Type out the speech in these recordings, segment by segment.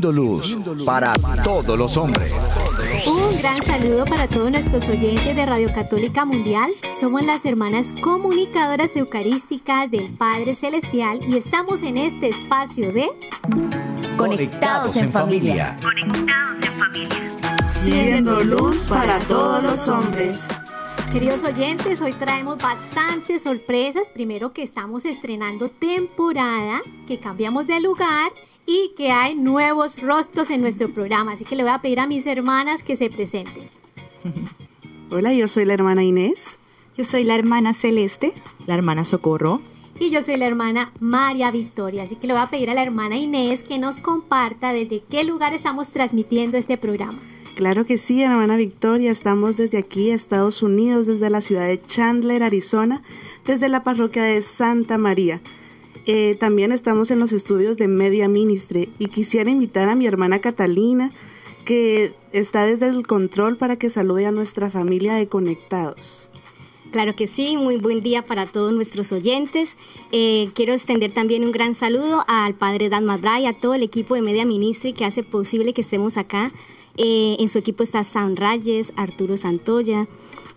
siendo luz para todos los hombres. Un gran saludo para todos nuestros oyentes de Radio Católica Mundial. Somos las hermanas comunicadoras eucarísticas del Padre Celestial y estamos en este espacio de Conectados en familia. Conectados en familia. Siendo luz para todos los hombres. Queridos oyentes, hoy traemos bastantes sorpresas. Primero que estamos estrenando temporada, que cambiamos de lugar y que hay nuevos rostros en nuestro programa. Así que le voy a pedir a mis hermanas que se presenten. Hola, yo soy la hermana Inés. Yo soy la hermana Celeste. La hermana Socorro. Y yo soy la hermana María Victoria. Así que le voy a pedir a la hermana Inés que nos comparta desde qué lugar estamos transmitiendo este programa. Claro que sí, hermana Victoria. Estamos desde aquí, Estados Unidos, desde la ciudad de Chandler, Arizona, desde la parroquia de Santa María. Eh, también estamos en los estudios de Media Ministry y quisiera invitar a mi hermana Catalina, que está desde el control para que salude a nuestra familia de Conectados. Claro que sí, muy buen día para todos nuestros oyentes. Eh, quiero extender también un gran saludo al padre Dan Mabray, a todo el equipo de Media Ministry que hace posible que estemos acá. Eh, en su equipo está Sam Rayes, Arturo Santoya,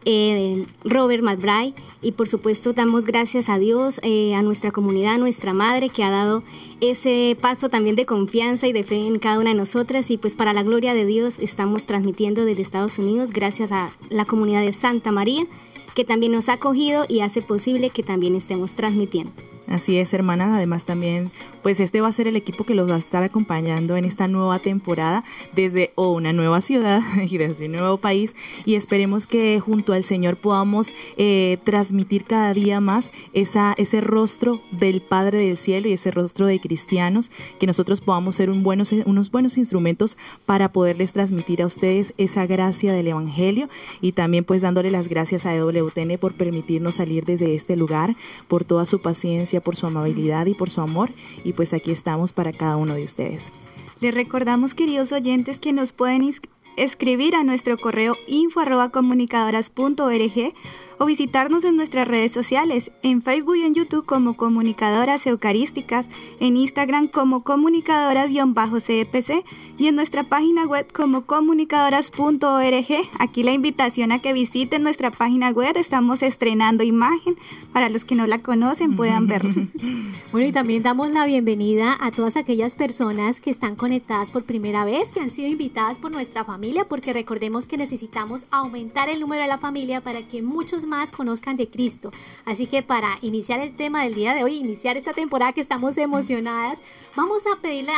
eh, Robert McBride y por supuesto damos gracias a Dios, eh, a nuestra comunidad, a nuestra madre que ha dado ese paso también de confianza y de fe en cada una de nosotras y pues para la gloria de Dios estamos transmitiendo desde Estados Unidos gracias a la comunidad de Santa María que también nos ha acogido y hace posible que también estemos transmitiendo. Así es, hermana. Además, también pues este va a ser el equipo que los va a estar acompañando en esta nueva temporada desde una nueva ciudad y desde un nuevo país. Y esperemos que junto al Señor podamos eh, transmitir cada día más esa, ese rostro del Padre del Cielo y ese rostro de cristianos, que nosotros podamos ser unos buenos instrumentos para poderles transmitir a ustedes esa gracia del Evangelio. Y también pues dándole las gracias a EWTN por permitirnos salir desde este lugar, por toda su paciencia, por su amabilidad y por su amor pues aquí estamos para cada uno de ustedes. Les recordamos, queridos oyentes, que nos pueden escribir a nuestro correo info o visitarnos en nuestras redes sociales, en Facebook y en YouTube como Comunicadoras Eucarísticas, en Instagram como Comunicadoras-CEPC y en nuestra página web como comunicadoras.org. Aquí la invitación a que visiten nuestra página web, estamos estrenando imagen, para los que no la conocen puedan verla. Bueno, y también damos la bienvenida a todas aquellas personas que están conectadas por primera vez, que han sido invitadas por nuestra familia, porque recordemos que necesitamos aumentar el número de la familia para que muchos más conozcan de Cristo. Así que para iniciar el tema del día de hoy, iniciar esta temporada que estamos emocionadas, vamos a pedirle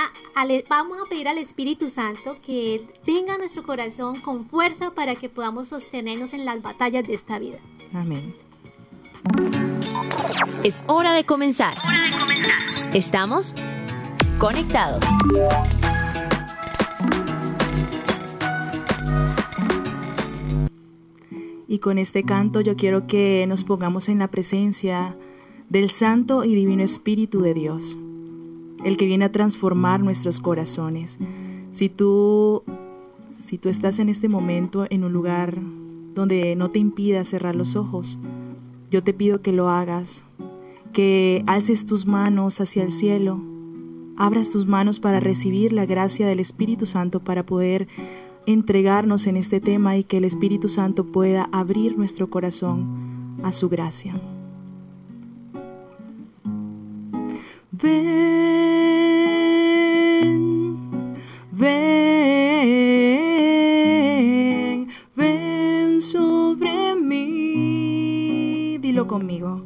vamos a pedir al Espíritu Santo que venga a nuestro corazón con fuerza para que podamos sostenernos en las batallas de esta vida. Amén. Es hora de comenzar. Hora de comenzar. Estamos conectados. Y con este canto yo quiero que nos pongamos en la presencia del Santo y Divino Espíritu de Dios, el que viene a transformar nuestros corazones. Si tú, si tú estás en este momento en un lugar donde no te impida cerrar los ojos, yo te pido que lo hagas, que alces tus manos hacia el cielo, abras tus manos para recibir la gracia del Espíritu Santo para poder entregarnos en este tema y que el Espíritu Santo pueda abrir nuestro corazón a su gracia. Ven, ven, ven sobre mí. Dilo conmigo.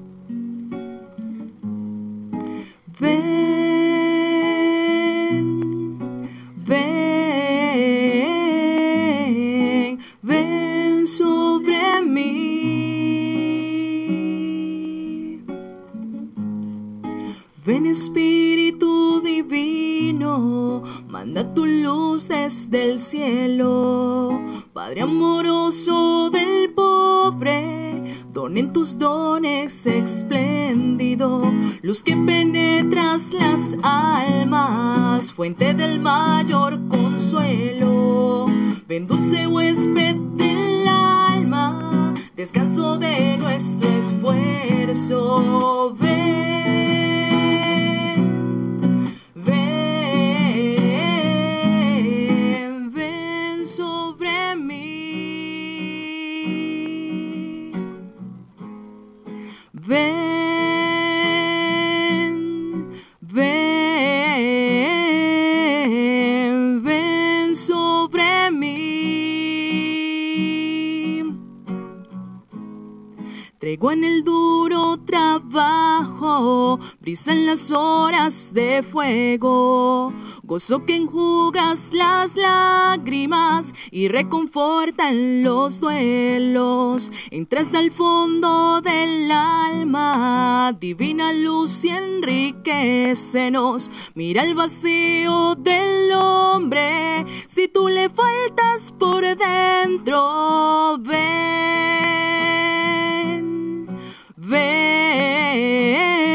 Espíritu manda tu luz de desde el cielo, Padre amoroso del pobre, donen tus dones espléndido, luz que penetras las almas, fuente del mayor consuelo, ven dulce huésped del alma, descanso de nuestro esfuerzo, las horas de fuego, gozo que enjugas las lágrimas y reconforta en los duelos. Entras al fondo del alma, divina luz y enriquecenos. Mira el vacío del hombre, si tú le faltas por dentro, ven, ven,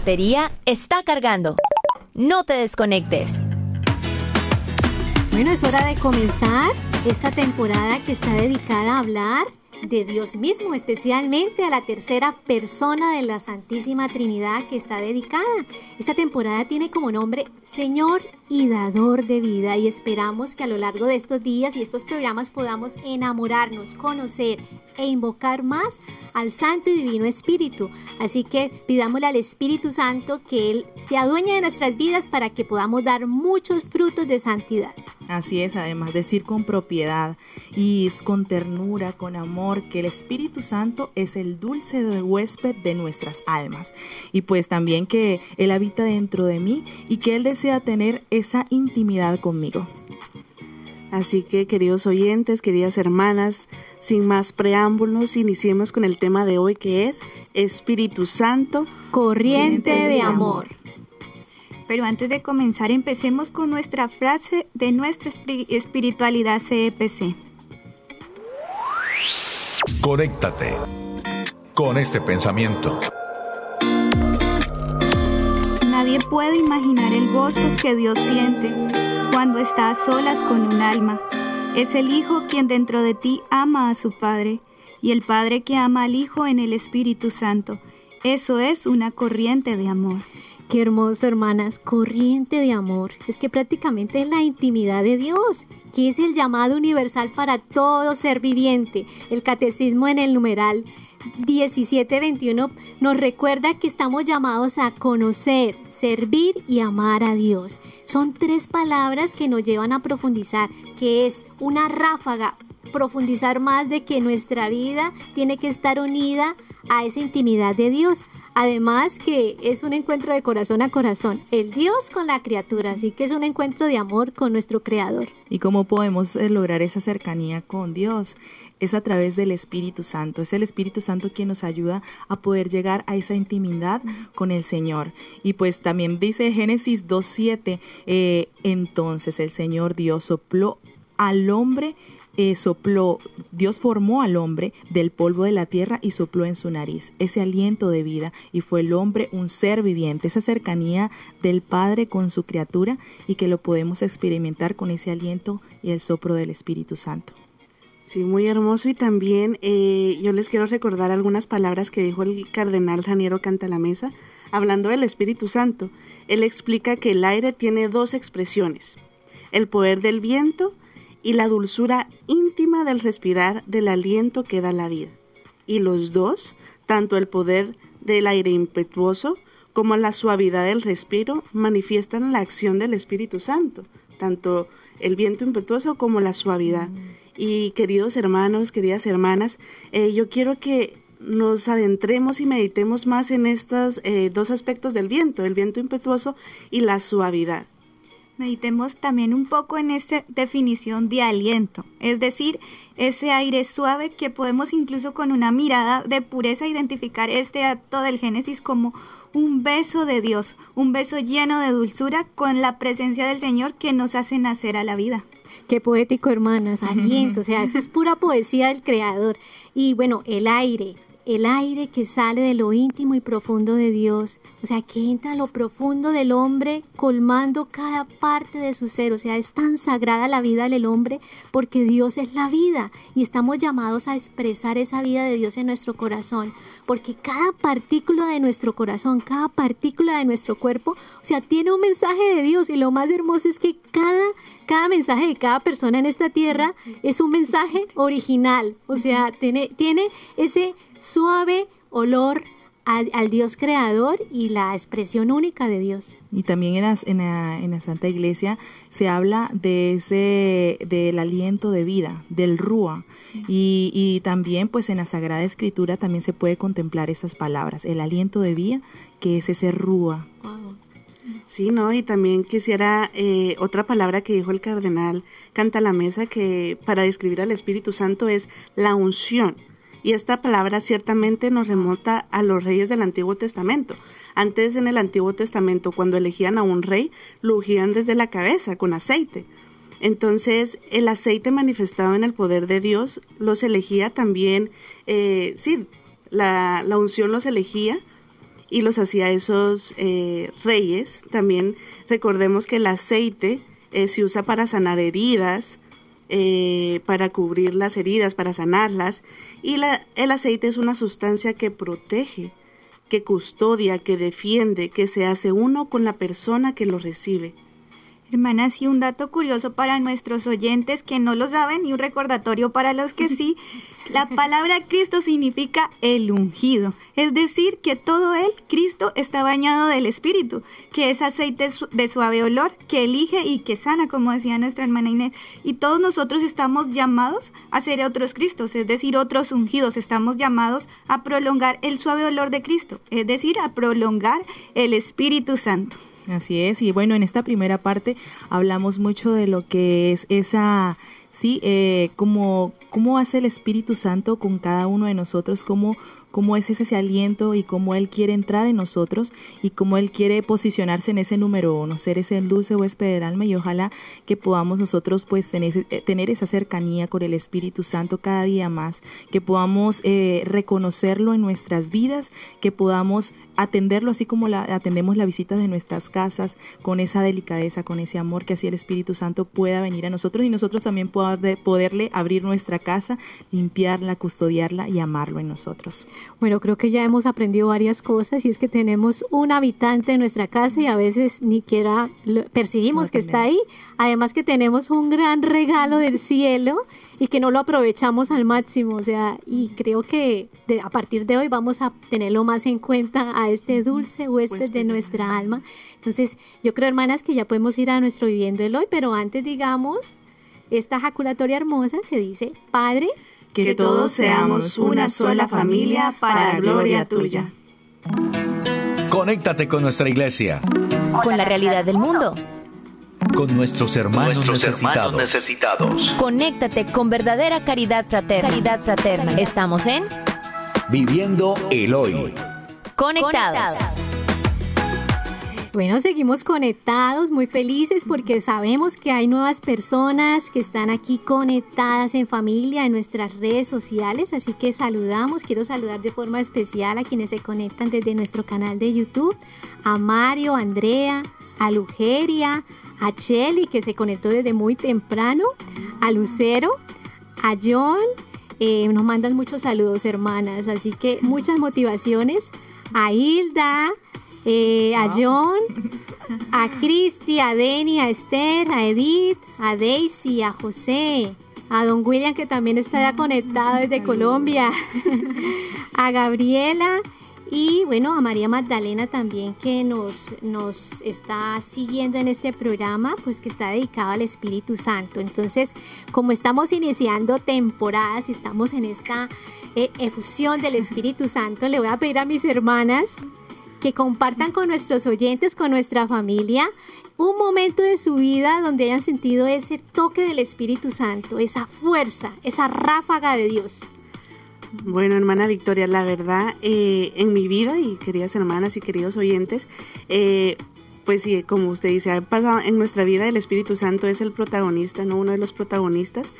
batería está cargando. No te desconectes. Bueno, es hora de comenzar esta temporada que está dedicada a hablar de Dios mismo, especialmente a la tercera persona de la Santísima Trinidad que está dedicada. Esta temporada tiene como nombre Señor y Dador de Vida y esperamos que a lo largo de estos días y estos programas podamos enamorarnos, conocer e invocar más al Santo y Divino Espíritu. Así que pidámosle al Espíritu Santo que Él se adueñe de nuestras vidas para que podamos dar muchos frutos de santidad. Así es, además decir con propiedad y con ternura, con amor, que el Espíritu Santo es el dulce de huésped de nuestras almas. Y pues también que Él habita dentro de mí y que Él desea tener esa intimidad conmigo. Así que, queridos oyentes, queridas hermanas, sin más preámbulos, iniciemos con el tema de hoy que es Espíritu Santo, corriente de amor. Pero antes de comenzar, empecemos con nuestra frase de nuestra espi- espiritualidad E CEPC. Conéctate con este pensamiento. Nadie puede imaginar el gozo que Dios siente cuando está a solas con un alma. Es el Hijo quien dentro de ti ama a su Padre y el Padre que ama al Hijo en el Espíritu Santo. Eso es una corriente de amor. Qué hermoso, hermanas, corriente de amor. Es que prácticamente es la intimidad de Dios, que es el llamado universal para todo ser viviente. El catecismo en el numeral 1721 nos recuerda que estamos llamados a conocer, servir y amar a Dios. Son tres palabras que nos llevan a profundizar, que es una ráfaga, profundizar más de que nuestra vida tiene que estar unida a esa intimidad de Dios. Además que es un encuentro de corazón a corazón, el Dios con la criatura, así que es un encuentro de amor con nuestro Creador. ¿Y cómo podemos eh, lograr esa cercanía con Dios? Es a través del Espíritu Santo. Es el Espíritu Santo quien nos ayuda a poder llegar a esa intimidad con el Señor. Y pues también dice Génesis 2.7, eh, entonces el Señor Dios sopló al hombre eh, sopló, Dios formó al hombre del polvo de la tierra y sopló en su nariz ese aliento de vida y fue el hombre un ser viviente, esa cercanía del Padre con su criatura y que lo podemos experimentar con ese aliento y el soplo del Espíritu Santo. Sí, muy hermoso y también eh, yo les quiero recordar algunas palabras que dijo el cardenal Raniero Cantalamesa hablando del Espíritu Santo. Él explica que el aire tiene dos expresiones, el poder del viento y la dulzura íntima del respirar del aliento que da la vida. Y los dos, tanto el poder del aire impetuoso como la suavidad del respiro, manifiestan la acción del Espíritu Santo, tanto el viento impetuoso como la suavidad. Y queridos hermanos, queridas hermanas, eh, yo quiero que nos adentremos y meditemos más en estos eh, dos aspectos del viento, el viento impetuoso y la suavidad. Meditemos también un poco en esa definición de aliento, es decir, ese aire suave que podemos incluso con una mirada de pureza identificar este acto del Génesis como un beso de Dios, un beso lleno de dulzura con la presencia del Señor que nos hace nacer a la vida. Qué poético, hermanas, aliento, o sea, esto es pura poesía del Creador. Y bueno, el aire, el aire que sale de lo íntimo y profundo de Dios, o sea, que entra a lo profundo del hombre, colmando cada parte de su ser, o sea, es tan sagrada la vida del hombre porque Dios es la vida y estamos llamados a expresar esa vida de Dios en nuestro corazón, porque cada partícula de nuestro corazón, cada partícula de nuestro cuerpo, o sea, tiene un mensaje de Dios. Y lo más hermoso es que cada cada mensaje de cada persona en esta tierra es un mensaje original, o sea, tiene, tiene ese suave olor al, Dios creador y la expresión única de Dios. Y también en la, en la, en la Santa Iglesia se habla de ese, del aliento de vida, del rúa. Y, y, también pues en la Sagrada Escritura también se puede contemplar esas palabras, el aliento de vida, que es ese rúa. Sí, ¿no? Y también quisiera eh, otra palabra que dijo el cardenal Canta la Mesa, que para describir al Espíritu Santo es la unción. Y esta palabra ciertamente nos remonta a los reyes del Antiguo Testamento. Antes en el Antiguo Testamento, cuando elegían a un rey, lo ungían desde la cabeza con aceite. Entonces, el aceite manifestado en el poder de Dios los elegía también, eh, sí, la, unción los elegía y los hacía esos eh, reyes. También recordemos que el aceite eh, se usa para sanar heridas, eh, para cubrir las heridas, para sanarlas. Y la, el aceite es una sustancia que protege, que custodia, que defiende, que se hace uno con la persona que lo recibe. Hermanas, y un dato curioso para nuestros oyentes que no lo saben y un recordatorio para los que sí, la palabra Cristo significa el ungido, es decir, que todo él, Cristo, está bañado del Espíritu, que es aceite de suave olor, que elige y que sana, como decía nuestra hermana Inés. Y todos nosotros estamos llamados a ser otros Cristos, es decir, otros ungidos, estamos llamados a prolongar el suave olor de Cristo, es decir, a prolongar el Espíritu Santo. Así es, y bueno, en esta primera parte hablamos mucho de lo que es esa, sí, eh, como, cómo hace el Espíritu Santo con cada uno de nosotros, cómo cómo es ese, aliento y cómo Él quiere entrar en nosotros y cómo Él quiere posicionarse en ese número uno, ser ese dulce huésped del alma y ojalá que podamos nosotros pues tener, eh, tener esa cercanía con el Espíritu Santo cada día más, que podamos eh, reconocerlo en nuestras vidas, que podamos atenderlo así como la, atendemos la visita de nuestras casas con esa delicadeza, con ese amor que así el Espíritu Santo pueda venir a nosotros y nosotros también poder, poderle abrir nuestra casa, limpiarla, custodiarla y amarlo en nosotros. Bueno, creo que ya hemos aprendido varias cosas y es que tenemos un habitante en nuestra casa y a veces ni siquiera percibimos que está ahí. Además que tenemos un gran regalo del cielo y que no lo aprovechamos al máximo. O sea, y creo que a partir de hoy vamos a tenerlo más en cuenta a este dulce huésped de nuestra alma. Entonces, yo creo, hermanas, que ya podemos ir a nuestro viviendo el hoy, pero antes digamos esta jaculatoria hermosa que dice, Padre, que todos seamos una sola familia para la gloria tuya. Conéctate con nuestra iglesia. Con la realidad del mundo. Con nuestros hermanos, necesitados. necesitados. Conéctate con verdadera caridad fraterna. Caridad fraterna. Estamos en Viviendo el hoy. Conectados. Bueno, seguimos conectados, muy felices porque sabemos que hay nuevas personas que están aquí conectadas en familia, en nuestras redes sociales, así que saludamos, quiero saludar de forma especial a quienes se conectan desde nuestro canal de YouTube, a Mario, a Andrea, a Lugeria, a Chelly que se conectó desde muy temprano, a Lucero, a John, eh, nos mandan muchos saludos hermanas, así que muchas motivaciones, a Hilda, eh, a John, a Cristi, a Denny, a Esther, a Edith, a Daisy, a José, a Don William que también está ya conectado desde Colombia, a Gabriela Y bueno, a María Magdalena también que nos, nos está siguiendo en este programa, pues que está dedicado al Espíritu Santo. Entonces, como estamos iniciando temporadas y estamos en esta eh, efusión del Espíritu Santo, le voy a pedir a mis hermanas que compartan con nuestros oyentes, con nuestra familia, un momento de su vida donde hayan sentido ese toque del Espíritu Santo, esa fuerza, esa ráfaga de Dios. Bueno, hermana Victoria, la verdad, eh, en mi vida y queridas hermanas y queridos oyentes, eh, pues sí, como usted dice, ha pasado en nuestra vida el Espíritu Santo es el protagonista, no uno de los protagonistas,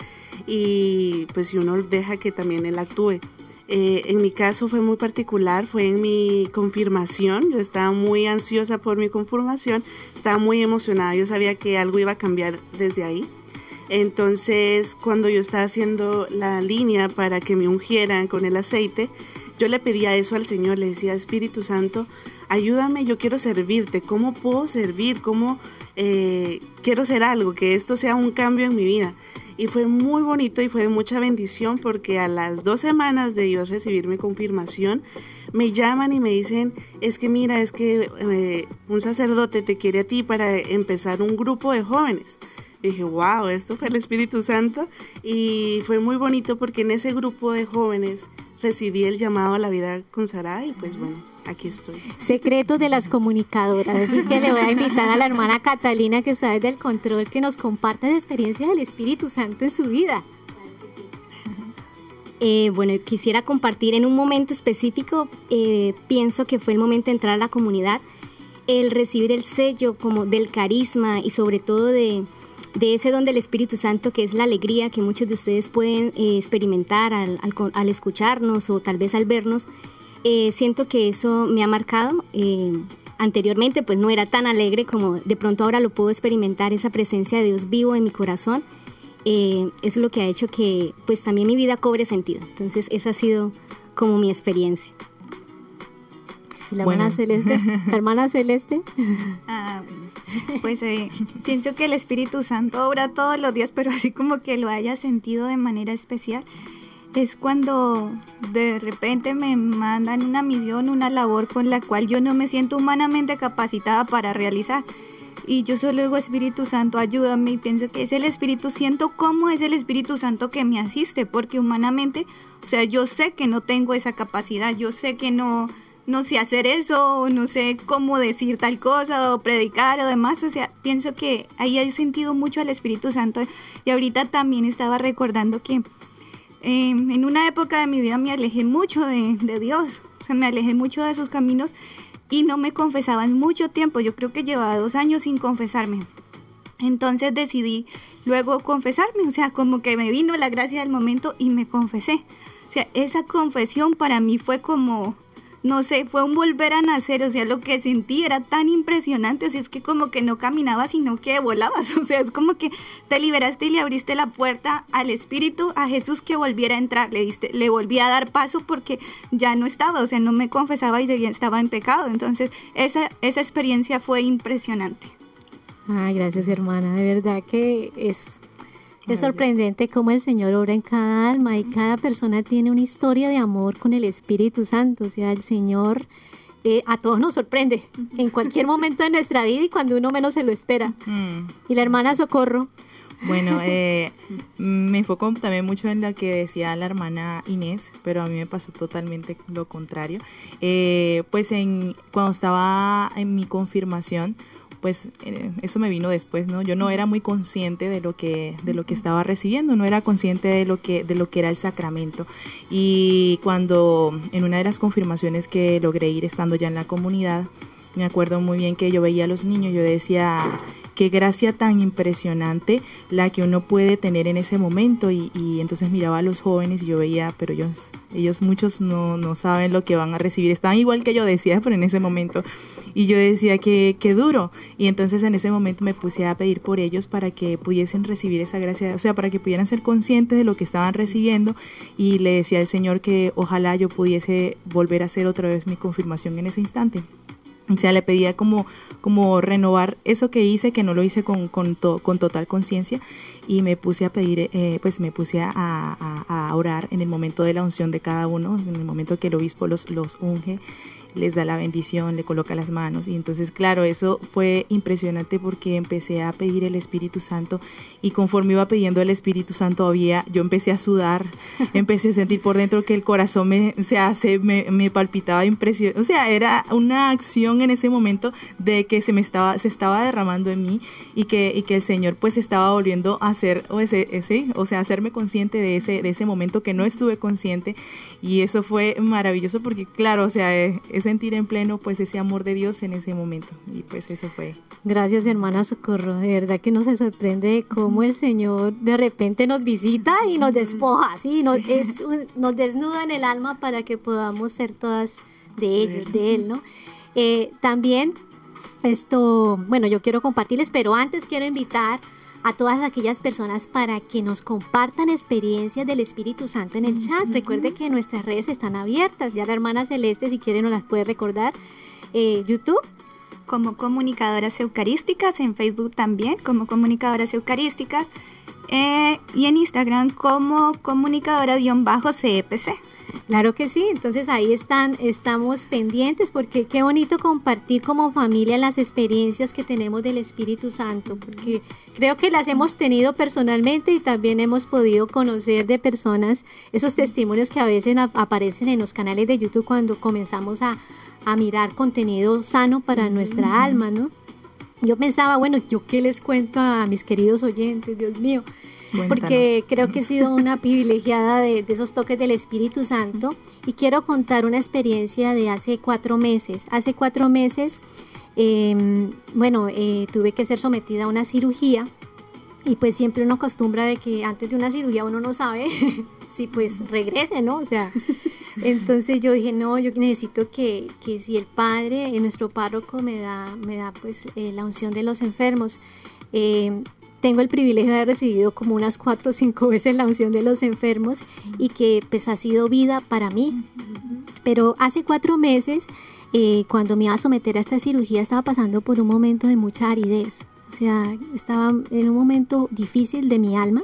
y pues si uno deja que también él actúe. Eh, en mi caso fue muy particular, fue en mi confirmación, yo estaba muy ansiosa por mi confirmación, estaba muy emocionada, yo sabía que algo iba a cambiar desde ahí. Entonces, cuando yo estaba haciendo la línea para que me ungieran con el aceite, yo le pedía eso al Señor, le decía, Espíritu Santo, ayúdame, yo quiero servirte, ¿cómo puedo servir? ¿Cómo eh, quiero ser algo? Que esto sea un cambio en mi vida. Y fue muy bonito y fue de mucha bendición porque a las dos semanas de yo recibir mi confirmación, me llaman y me dicen, es que mira, es que eh, un sacerdote te quiere a ti para empezar un grupo de jóvenes dije, wow, esto fue el Espíritu Santo. Y fue muy bonito porque en ese grupo de jóvenes recibí el llamado a la vida consagrada y pues bueno, aquí estoy. Secretos de las comunicadoras. Así que le voy a invitar a la hermana Catalina que está desde el control que nos comparte la experiencia del Espíritu Santo en su vida. Eh, bueno, quisiera compartir en un momento específico, eh, pienso que fue el momento de entrar a la comunidad, el recibir el sello como del carisma y sobre todo de, de ese don del Espíritu Santo que es la alegría que muchos de ustedes pueden eh, experimentar al, escucharnos o tal vez al vernos. Eh, siento que eso me ha marcado. Eh, anteriormente pues no era tan alegre como de pronto ahora lo puedo experimentar, esa presencia de Dios vivo en mi corazón. es lo que ha hecho que pues también mi vida cobre sentido. Entonces esa ha sido como mi experiencia. ¿Y la hermana Celeste? ¿La hermana Celeste? Ah, pues eh, pienso que el Espíritu Santo obra todos los días, pero así como que lo haya sentido de manera especial. Es cuando de repente me mandan una misión, una labor con la cual yo no me siento humanamente capacitada para realizar. Y yo solo digo, Espíritu Santo, ayúdame. Y pienso que es el Espíritu, siento cómo es el Espíritu Santo que me asiste, porque humanamente, o sea, yo sé que no tengo esa capacidad, yo sé que no, no sé hacer eso, no sé cómo decir tal cosa, o predicar o demás. O sea, pienso que ahí he sentido mucho al Espíritu Santo. Y ahorita también estaba recordando que em, en una época de mi vida me alejé mucho de, de Dios, o sea, me alejé mucho de sus caminos y no me confesaba en mucho tiempo. Yo creo que llevaba dos años sin confesarme. Entonces decidí luego confesarme, o sea, como que me vino la gracia del momento y me confesé. O sea, esa confesión para mí fue como, no sé, fue un volver a nacer, o sea, lo que sentí era tan impresionante, o sea, es que como que no caminabas, sino que volabas, o sea, es como que te liberaste y le abriste la puerta al Espíritu, a Jesús que volviera a entrar, le, diste, le volví a dar paso porque ya no estaba, o sea, no me confesaba y estaba en pecado, entonces esa, esa experiencia fue impresionante. Ay, gracias hermana, de verdad que es es sorprendente cómo el Señor obra en cada alma y cada persona tiene una historia de amor con el Espíritu Santo. O sea, el Señor eh, a todos nos sorprende en cualquier momento de nuestra vida y cuando uno menos se lo espera. Mm. Y la hermana Socorro. Bueno, eh, me enfoco también mucho en lo que decía la hermana Inés, pero a mí me pasó totalmente lo contrario. Eh, pues en, cuando estaba en mi confirmación, pues eso me vino después, ¿no? Yo no era muy consciente de lo que de lo que estaba recibiendo, no era consciente de lo que de lo que era el sacramento. Y cuando en una de las confirmaciones que logré ir estando ya en la comunidad, me acuerdo muy bien que yo veía a los niños, yo decía, qué gracia tan impresionante la que uno puede tener en ese momento y, entonces miraba a los jóvenes y yo veía, pero ellos, muchos no, no saben lo que van a recibir, están igual que yo decía, pero en ese momento y yo decía que, qué duro. Y entonces en ese momento me puse a pedir por ellos para que pudiesen recibir esa gracia, o sea, para que pudieran ser conscientes de lo que estaban recibiendo. Y le decía al Señor que ojalá yo pudiese volver a hacer otra vez mi confirmación en ese instante. O sea, le pedía como, como renovar eso que hice, que no lo hice con, con, con total conciencia, y me puse a pedir, eh, pues me puse a, a, orar en el momento de la unción de cada uno, en el momento que el obispo los, los unge, les da la bendición, le coloca las manos. Y entonces, claro, eso fue impresionante porque empecé a pedir el Espíritu Santo y conforme iba pidiendo el Espíritu Santo había, yo empecé a sudar, empecé a sentir por dentro que el corazón me, o sea, se, me, me palpitaba impresión, o sea, era una acción en ese momento de que se me estaba, se estaba derramando en mí y que, y que el Señor pues estaba volviendo a hacer, o, ese, ese, o sea, hacerme consciente de ese, de ese momento que no estuve consciente y eso fue maravilloso porque claro, o sea, es sentir en pleno pues ese amor de Dios en ese momento y pues eso fue. Gracias hermana Socorro, de verdad que no se sorprende cómo el Señor de repente nos visita y nos despoja, ¿sí? Nos, Es nos desnuda en el alma para que podamos ser todas de ellos, de Él, ¿no? Eh, también esto, bueno, yo quiero compartirles, pero antes quiero invitar a todas aquellas personas para que nos compartan experiencias del Espíritu Santo en el chat. Recuerde que nuestras redes están abiertas. Ya la hermana Celeste, si quiere, nos las puede recordar. Eh, YouTube. Como comunicadoras eucarísticas, en Facebook también, como comunicadoras eucarísticas. Eh, y en Instagram como comunicadora-CEPC. Claro que sí, entonces ahí están, estamos pendientes porque qué bonito compartir como familia las experiencias que tenemos del Espíritu Santo, porque creo que las hemos tenido personalmente y también hemos podido conocer de personas esos testimonios que a veces aparecen en los canales de YouTube cuando comenzamos a, a mirar contenido sano para nuestra alma, ¿no? Yo pensaba, bueno, ¿yo qué les cuento a mis queridos oyentes? Dios mío porque creo que he sido una privilegiada de, esos toques del Espíritu Santo y quiero contar una experiencia de hace cuatro meses. Hace cuatro meses, em, bueno, eh, tuve que ser sometida a una cirugía y pues siempre uno acostumbra de que antes de una cirugía uno no sabe si pues regrese, ¿no? O sea, entonces yo dije, no, yo necesito que, que si el Padre, nuestro párroco, me da, me da pues eh, la unción de los enfermos. Eh, tengo el privilegio de haber recibido como unas cuatro o cinco veces la unción de los enfermos y que pues ha sido vida para mí. Pero hace cuatro meses, eh, cuando me iba a someter a esta cirugía, estaba pasando por un momento de mucha aridez. O sea, estaba en un momento difícil de mi alma.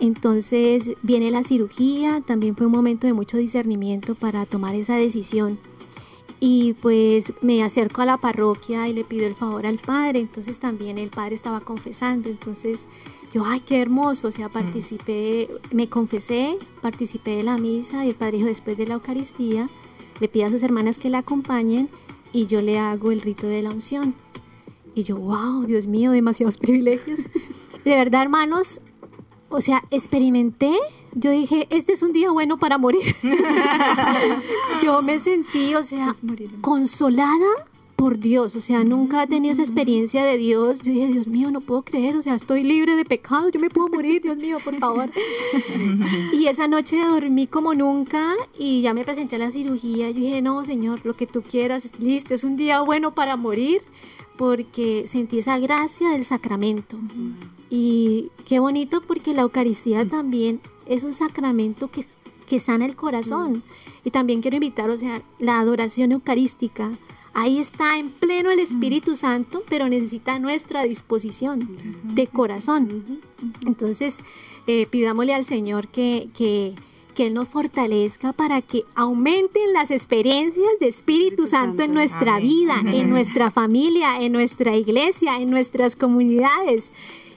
Entonces viene la cirugía, también fue un momento de mucho discernimiento para tomar esa decisión y pues me acerco a la parroquia y le pido el favor al padre, entonces también el padre estaba confesando, entonces yo, ay, qué hermoso, o sea, participé, me confesé, participé de la misa y el padre dijo después de la Eucaristía, le pide a sus hermanas que la acompañen y yo le hago el rito de la unción. Y yo, wow, Dios mío, demasiados privilegios. De verdad, hermanos, o sea, experimenté yo dije, este es un día bueno para morir. yo me sentí, o sea, consolada por Dios, o sea, nunca he tenido esa experiencia de Dios. Yo dije, Dios mío, no puedo creer, o sea, estoy libre de pecado, yo me puedo morir, Dios mío, por favor. y esa noche dormí como nunca y ya me presenté a la cirugía. Yo dije, no, Señor, lo que tú quieras, listo, es un día bueno para morir porque sentí esa gracia del sacramento. Y qué bonito porque la Eucaristía también es un sacramento que, que sana el corazón. Y también quiero invitar, o sea, la adoración eucarística. Ahí está en pleno el Espíritu Santo, pero necesita nuestra disposición de corazón. Entonces, eh, pidámosle al Señor que, que, que, Él nos fortalezca para que aumenten las experiencias de Espíritu, Santo, en nuestra vida, en nuestra familia, en nuestra iglesia, en nuestras comunidades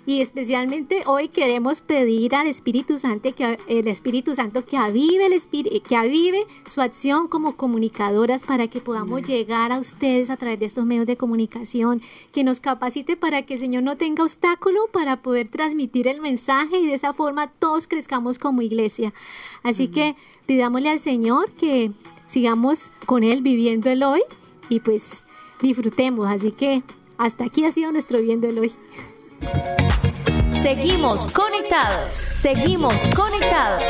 y especialmente hoy queremos pedir al Espíritu Santo que el Espíritu Santo que avive el espíritu, que avive su acción como comunicadoras para que podamos llegar a ustedes a través de estos medios de comunicación, que nos capacite para que el Señor no tenga obstáculo para poder transmitir el mensaje y de esa forma todos crezcamos como iglesia. Así que pidámosle al Señor que sigamos con él viviendo el hoy y pues disfrutemos. Así que hasta aquí ha sido nuestro viviendo el hoy. Seguimos conectados. Seguimos conectados.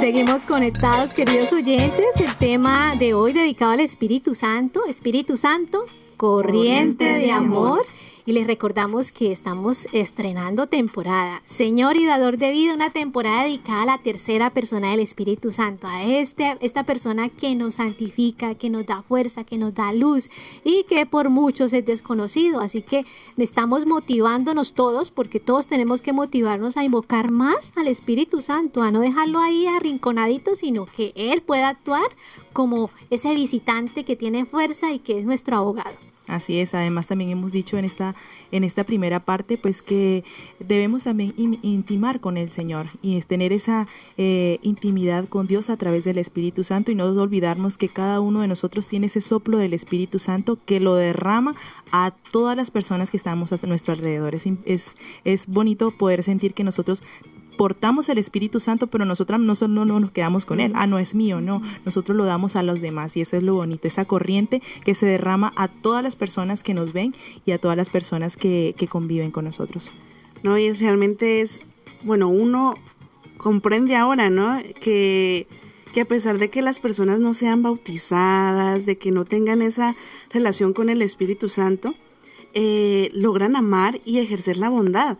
Seguimos conectados, queridos oyentes. El tema de hoy dedicado al Espíritu Santo. Espíritu Santo, corriente, de amor. Y les recordamos que estamos estrenando temporada. Señor y dador de vida, una temporada dedicada a la tercera persona del Espíritu Santo, a este, esta persona que nos santifica, que nos da fuerza, que nos da luz y que por muchos es desconocido. Así que estamos motivándonos todos, porque todos tenemos que motivarnos a invocar más al Espíritu Santo, a no dejarlo ahí arrinconadito, sino que Él pueda actuar como ese visitante que tiene fuerza y que es nuestro abogado. Así es, además también hemos dicho en esta, en esta primera parte, pues que debemos también intimar con el Señor y tener esa eh, intimidad con Dios a través del Espíritu Santo y no olvidarnos que cada uno de nosotros tiene ese soplo del Espíritu Santo que lo derrama a todas las personas que estamos a nuestro alrededor. Es, es, es bonito poder sentir que nosotros portamos el Espíritu Santo, pero nosotras no, no, no nos quedamos con él. Ah, no es mío, no. Nosotros lo damos a los demás y eso es lo bonito, esa corriente que se derrama a todas las personas que nos ven y a todas las personas que, que conviven con nosotros. No, y realmente es, bueno, uno comprende ahora, ¿no? Que, que a pesar de que las personas no sean bautizadas, de que no tengan esa relación con el Espíritu Santo, eh, logran amar y ejercer la bondad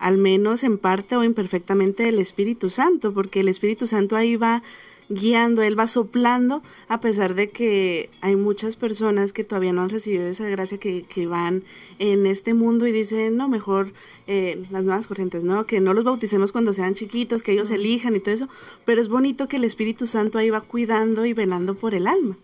al menos en parte o imperfectamente del Espíritu Santo, porque el Espíritu Santo ahí va guiando, Él va soplando, a pesar de que hay muchas personas que todavía no han recibido esa gracia que, que van en este mundo y dicen, no, mejor eh, las nuevas corrientes, ¿no? Que no los bauticemos cuando sean chiquitos, que ellos elijan y todo eso, pero es bonito que el Espíritu Santo ahí va cuidando y velando por el alma.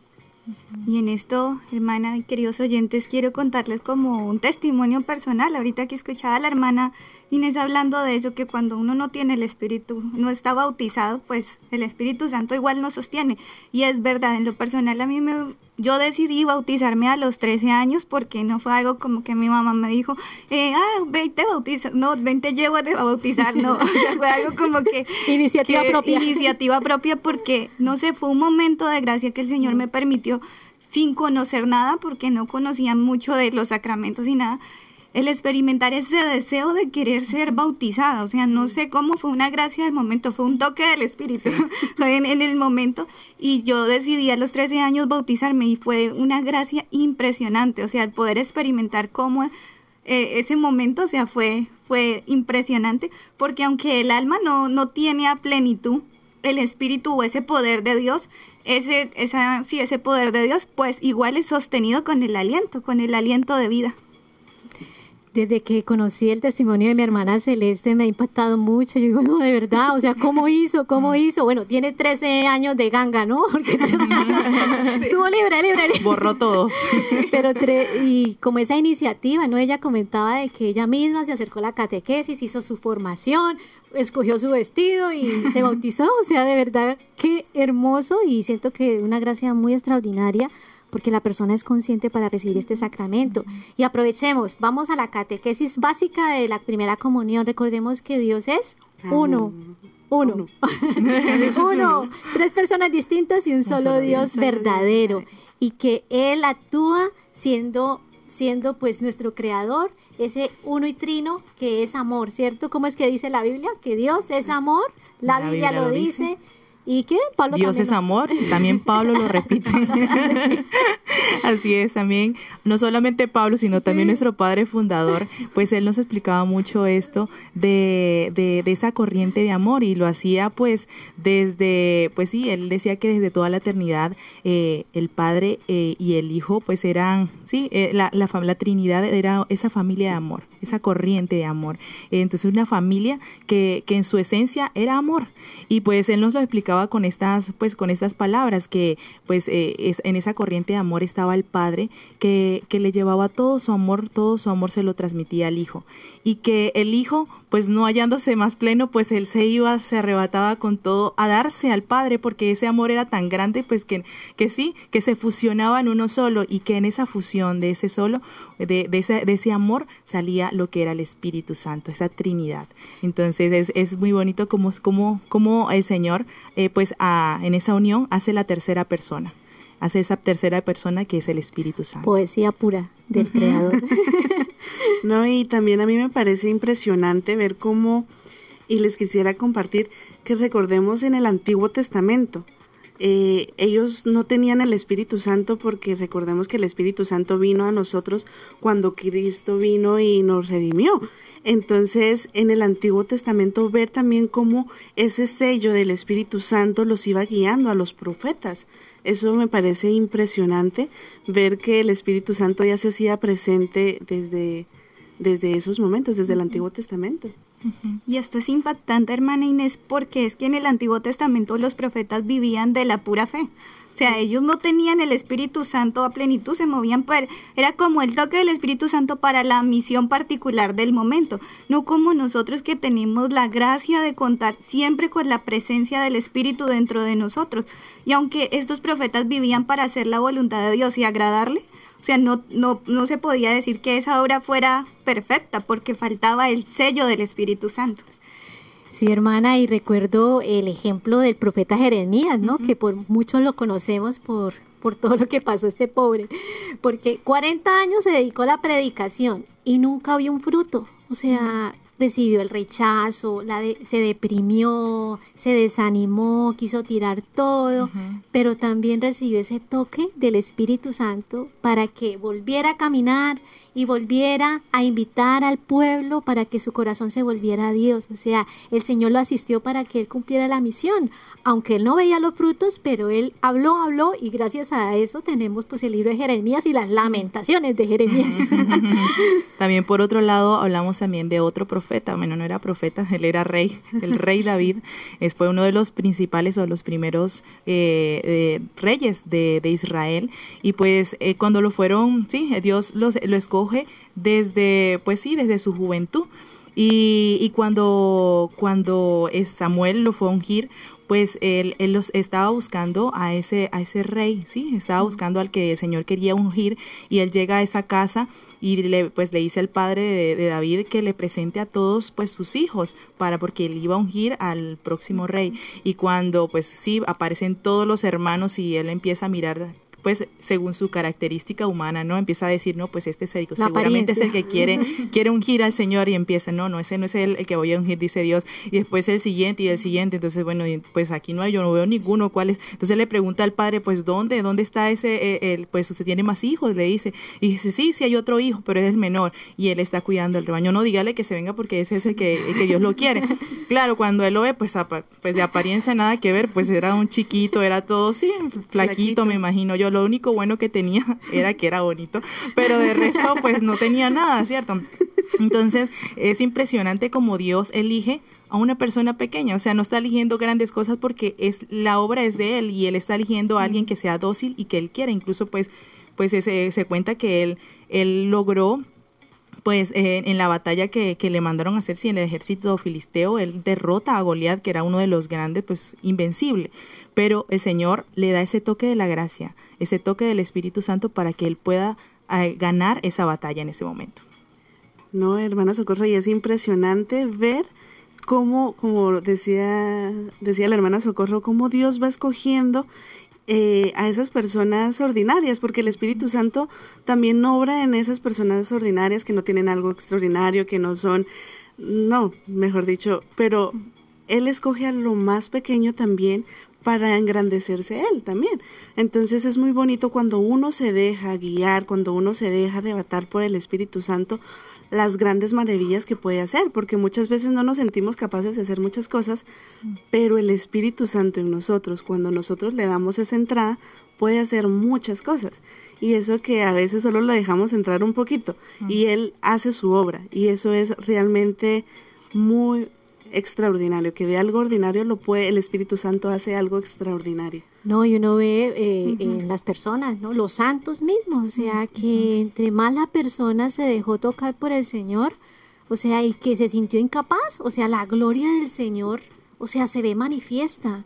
Y en esto, hermana y queridos oyentes, quiero contarles como un testimonio personal. Ahorita que escuchaba a la hermana Inés hablando de eso, que cuando uno no tiene el Espíritu, no está bautizado, pues el Espíritu Santo igual nos sostiene. Y es verdad, en lo personal a mí me, yo decidí bautizarme a los 13 años porque no fue algo como que mi mamá me dijo, eh, ah, ven te bautiza, no, ven te llevo a bautizar, no, fue algo como que... iniciativa propia. Iniciativa propia porque, no sé, fue un momento de gracia que el Señor me permitió sin conocer nada porque no conocía mucho de los sacramentos y nada el experimentar ese deseo de querer ser bautizada. O sea, no sé cómo fue una gracia del momento, fue un toque del Espíritu en, en, el momento. Y yo decidí a los 13 años bautizarme y fue una gracia impresionante. O sea, el poder experimentar cómo eh, ese momento, o sea, fue, fue impresionante, porque aunque el alma no, no tiene a plenitud el Espíritu o ese poder de Dios, ese, esa, sí, ese poder de Dios, pues igual es sostenido con el aliento, con el aliento de vida desde que conocí el testimonio de mi hermana Celeste me ha impactado mucho. Yo digo, no, de verdad, o sea, ¿cómo hizo? ¿Cómo hizo? Bueno, tiene 13 años de ganga, ¿no? Porque estuvo libre, libre, libre. Borró todo. Pero, y como esa iniciativa, ¿no? Ella comentaba de que ella misma se acercó a la catequesis, hizo su formación, escogió su vestido y se bautizó. O sea, de verdad, qué hermoso y siento que una gracia muy extraordinaria porque la persona es consciente para recibir este sacramento. Y aprovechemos, vamos a la catequesis básica de la primera comunión. Recordemos que Dios es uno. Uno. Uno. Tres personas distintas y un, solo, Dios, verdadero. Y que Él actúa siendo, siendo pues nuestro creador, ese uno y trino que es amor, ¿cierto? ¿Cómo es que dice la Biblia? Que Dios es amor. La, Biblia, lo, dice ¿Y qué? Pablo Dios es amor, también Pablo lo repite. Así es, también, no solamente Pablo, sino también nuestro padre fundador, pues él nos explicaba mucho esto de, de, esa corriente de amor y lo hacía pues desde, pues sí, él decía que desde toda la eternidad eh, el padre eh, y el hijo pues eran, sí, eh, la, la, la Trinidad era esa familia de amor, esa corriente de amor. entonces una familia que, que en su esencia era amor y pues él nos lo explicaba con estas, pues, con estas palabras, que pues eh, es, en esa corriente de amor estaba el Padre, que, que le llevaba todo su amor, todo su amor se lo transmitía al Hijo. Y que el Hijo, pues no hallándose más pleno, pues él se iba, se arrebataba con todo a darse al Padre, porque ese amor era tan grande, pues que, que sí, que se fusionaba en uno solo y que en esa fusión de ese solo, de, de, ese, de ese amor salía lo que era el Espíritu Santo, esa Trinidad. Entonces es, es muy bonito como, como, como el Señor eh, pues en esa unión hace la tercera persona, hace esa tercera persona que es el Espíritu Santo. Poesía pura del Creador. no, y también a mí me parece impresionante ver cómo, y les quisiera compartir, que recordemos en el Antiguo Testamento, eh, ellos no tenían el Espíritu Santo porque recordemos que el Espíritu Santo vino a nosotros cuando Cristo vino y nos redimió. Entonces, en el Antiguo Testamento ver también cómo ese sello del Espíritu Santo los iba guiando a los profetas. Eso me parece impresionante, ver que el Espíritu Santo ya se hacía presente desde, desde esos momentos, desde el Antiguo Testamento. Y esto es impactante, hermana Inés, porque es que en el Antiguo Testamento los profetas vivían de la pura fe. O sea, ellos no tenían el Espíritu Santo a plenitud, se movían para, era como el toque del Espíritu Santo para la misión particular del momento, no como nosotros que tenemos la gracia de contar siempre con la presencia del Espíritu dentro de nosotros. Y aunque estos profetas vivían para hacer la voluntad de Dios y agradarle, sea, no, no, no se podía decir que esa obra fuera perfecta porque faltaba el sello del Espíritu Santo. Sí, hermana, y recuerdo el ejemplo del profeta Jeremías, ¿no? Que por muchos lo conocemos por, por todo lo que pasó este pobre, porque 40 años se dedicó a la predicación y nunca vio un fruto, o sea, recibió el rechazo, la se deprimió, se desanimó, quiso tirar todo, pero también recibió ese toque del Espíritu Santo para que volviera a caminar y volviera a invitar al pueblo para que su corazón se volviera a Dios. O sea, el Señor lo asistió para que él cumpliera la misión, aunque él no veía los frutos, pero él habló, habló y gracias a eso tenemos pues el libro de Jeremías y las lamentaciones de Jeremías. también por otro lado hablamos también de otro profeta, bueno, no era profeta, él era rey, el rey David, fue uno de los principales o los primeros eh, eh, reyes de, Israel y pues eh, cuando lo fueron, sí, Dios los, lo escogió desde, pues sí, desde su juventud. Y, y cuando, cuando Samuel lo fue a ungir, pues él, él, los estaba buscando a ese, a ese rey, sí, estaba buscando al que el Señor quería ungir y él llega a esa casa y le, pues le dice al padre de, de, David que le presente a todos pues sus hijos para porque él iba a ungir al próximo rey. Y cuando pues sí aparecen todos los hermanos y él empieza a mirar pues según su característica humana, ¿no? Empieza a decir, no, pues este es el, seguramente es el que quiere, quiere ungir al Señor y empieza, no, no, ese no es el, el, que voy a ungir, dice Dios. Y después el siguiente y el siguiente, entonces, bueno, pues aquí no hay, yo no veo ninguno, ¿cuál es? Entonces le pregunta al padre, pues, ¿dónde? ¿Dónde está ese, eh, el, pues usted tiene más hijos? Le dice. Y dice, sí, sí hay otro hijo, pero es el menor y él está cuidando el rebaño. No, dígale que se venga porque ese es el que, que Dios lo quiere. Claro, cuando él lo ve, pues, pues de apariencia nada que ver, pues era un chiquito, era todo, sí, flaquito, flaquito. me imagino yo. Lo único bueno que tenía era que era bonito, pero de resto pues no tenía nada, ¿cierto? Entonces es impresionante como Dios elige a una persona pequeña, o sea, no está eligiendo grandes cosas porque es la obra es de él y él está eligiendo a alguien que sea dócil y que él quiera, incluso pues pues se, se cuenta que él él logró pues eh, en la batalla que, que, le mandaron a hacer si en el ejército filisteo, él derrota a Goliat, que era uno de los grandes, pues invencible. Pero el Señor le da ese toque de la gracia, ese toque del Espíritu Santo para que él pueda eh, ganar esa batalla en ese momento. No, hermana Socorro, y es impresionante ver cómo, como decía, decía la hermana Socorro, cómo Dios va escogiendo eh, a esas personas ordinarias, porque el Espíritu Santo también obra en esas personas ordinarias que no tienen algo extraordinario, que no son, no, mejor dicho, pero Él escoge a lo más pequeño también para engrandecerse Él también. Entonces es muy bonito cuando uno se deja guiar, cuando uno se deja arrebatar por el Espíritu Santo, las grandes maravillas que puede hacer, porque muchas veces no nos sentimos capaces de hacer muchas cosas, pero el Espíritu Santo en nosotros, cuando nosotros le damos esa entrada, puede hacer muchas cosas. Y eso que a veces solo lo dejamos entrar un poquito, y Él hace su obra, y eso es realmente muy extraordinario, que de algo ordinario lo puede, el Espíritu Santo hace algo extraordinario. No, y uno ve eh, en las personas, ¿no? Los santos mismos, o sea, que entre más la persona se dejó tocar por el Señor, o sea, y que se sintió incapaz, o sea, la gloria del Señor, o sea, se ve manifiesta.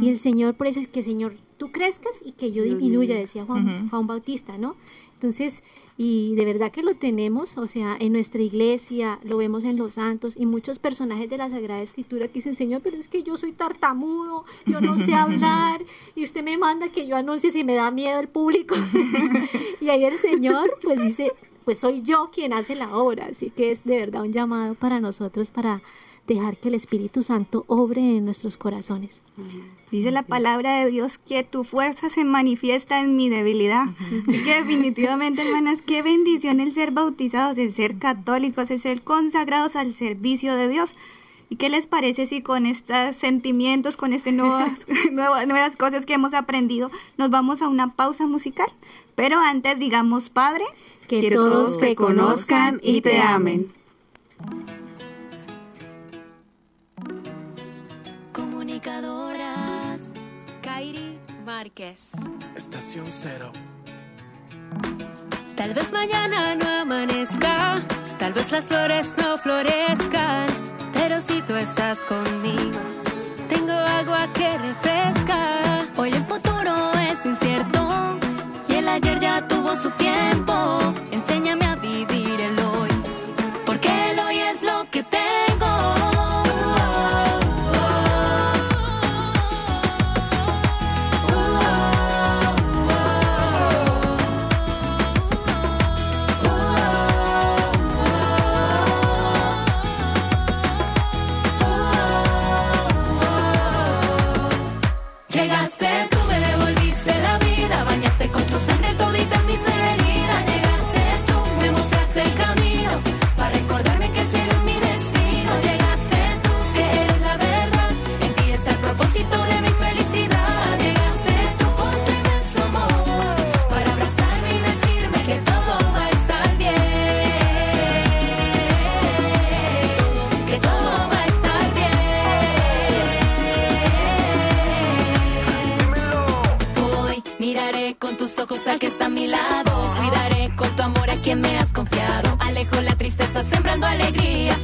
Y el Señor, por eso es que, Señor, tú crezcas y que yo disminuya, decía Juan, Juan Bautista, ¿no? Entonces, y de verdad que lo tenemos, o sea, en nuestra iglesia, lo vemos en los santos y muchos personajes de la Sagrada Escritura que dicen, Señor, pero es que yo soy tartamudo, yo no sé hablar y usted me manda que yo anuncie si me da miedo el público. y ahí el Señor pues dice, pues soy yo quien hace la obra, así que es de verdad un llamado para nosotros para dejar que el Espíritu Santo obre en nuestros corazones. Dice la palabra de Dios que tu fuerza se manifiesta en mi debilidad. Y que definitivamente, hermanas, qué bendición el ser bautizados, el ser católicos, el ser consagrados al servicio de Dios. ¿Y qué les parece si con estos sentimientos, con estas nuevas, nuevas, nuevas cosas que hemos aprendido, nos vamos a una pausa musical? Pero antes digamos, Padre, que, que todos te conozcan y te amen. Márquez. Estación cero. Tal vez mañana no amanezca, tal vez las flores no florezcan, pero si tú estás conmigo, tengo agua que refresca. Hoy el futuro es incierto y el ayer ya tuvo su tiempo. Enséñame ojos al que está a mi lado. Cuidaré con tu amor a quien me has confiado. Alejo la tristeza sembrando alegría.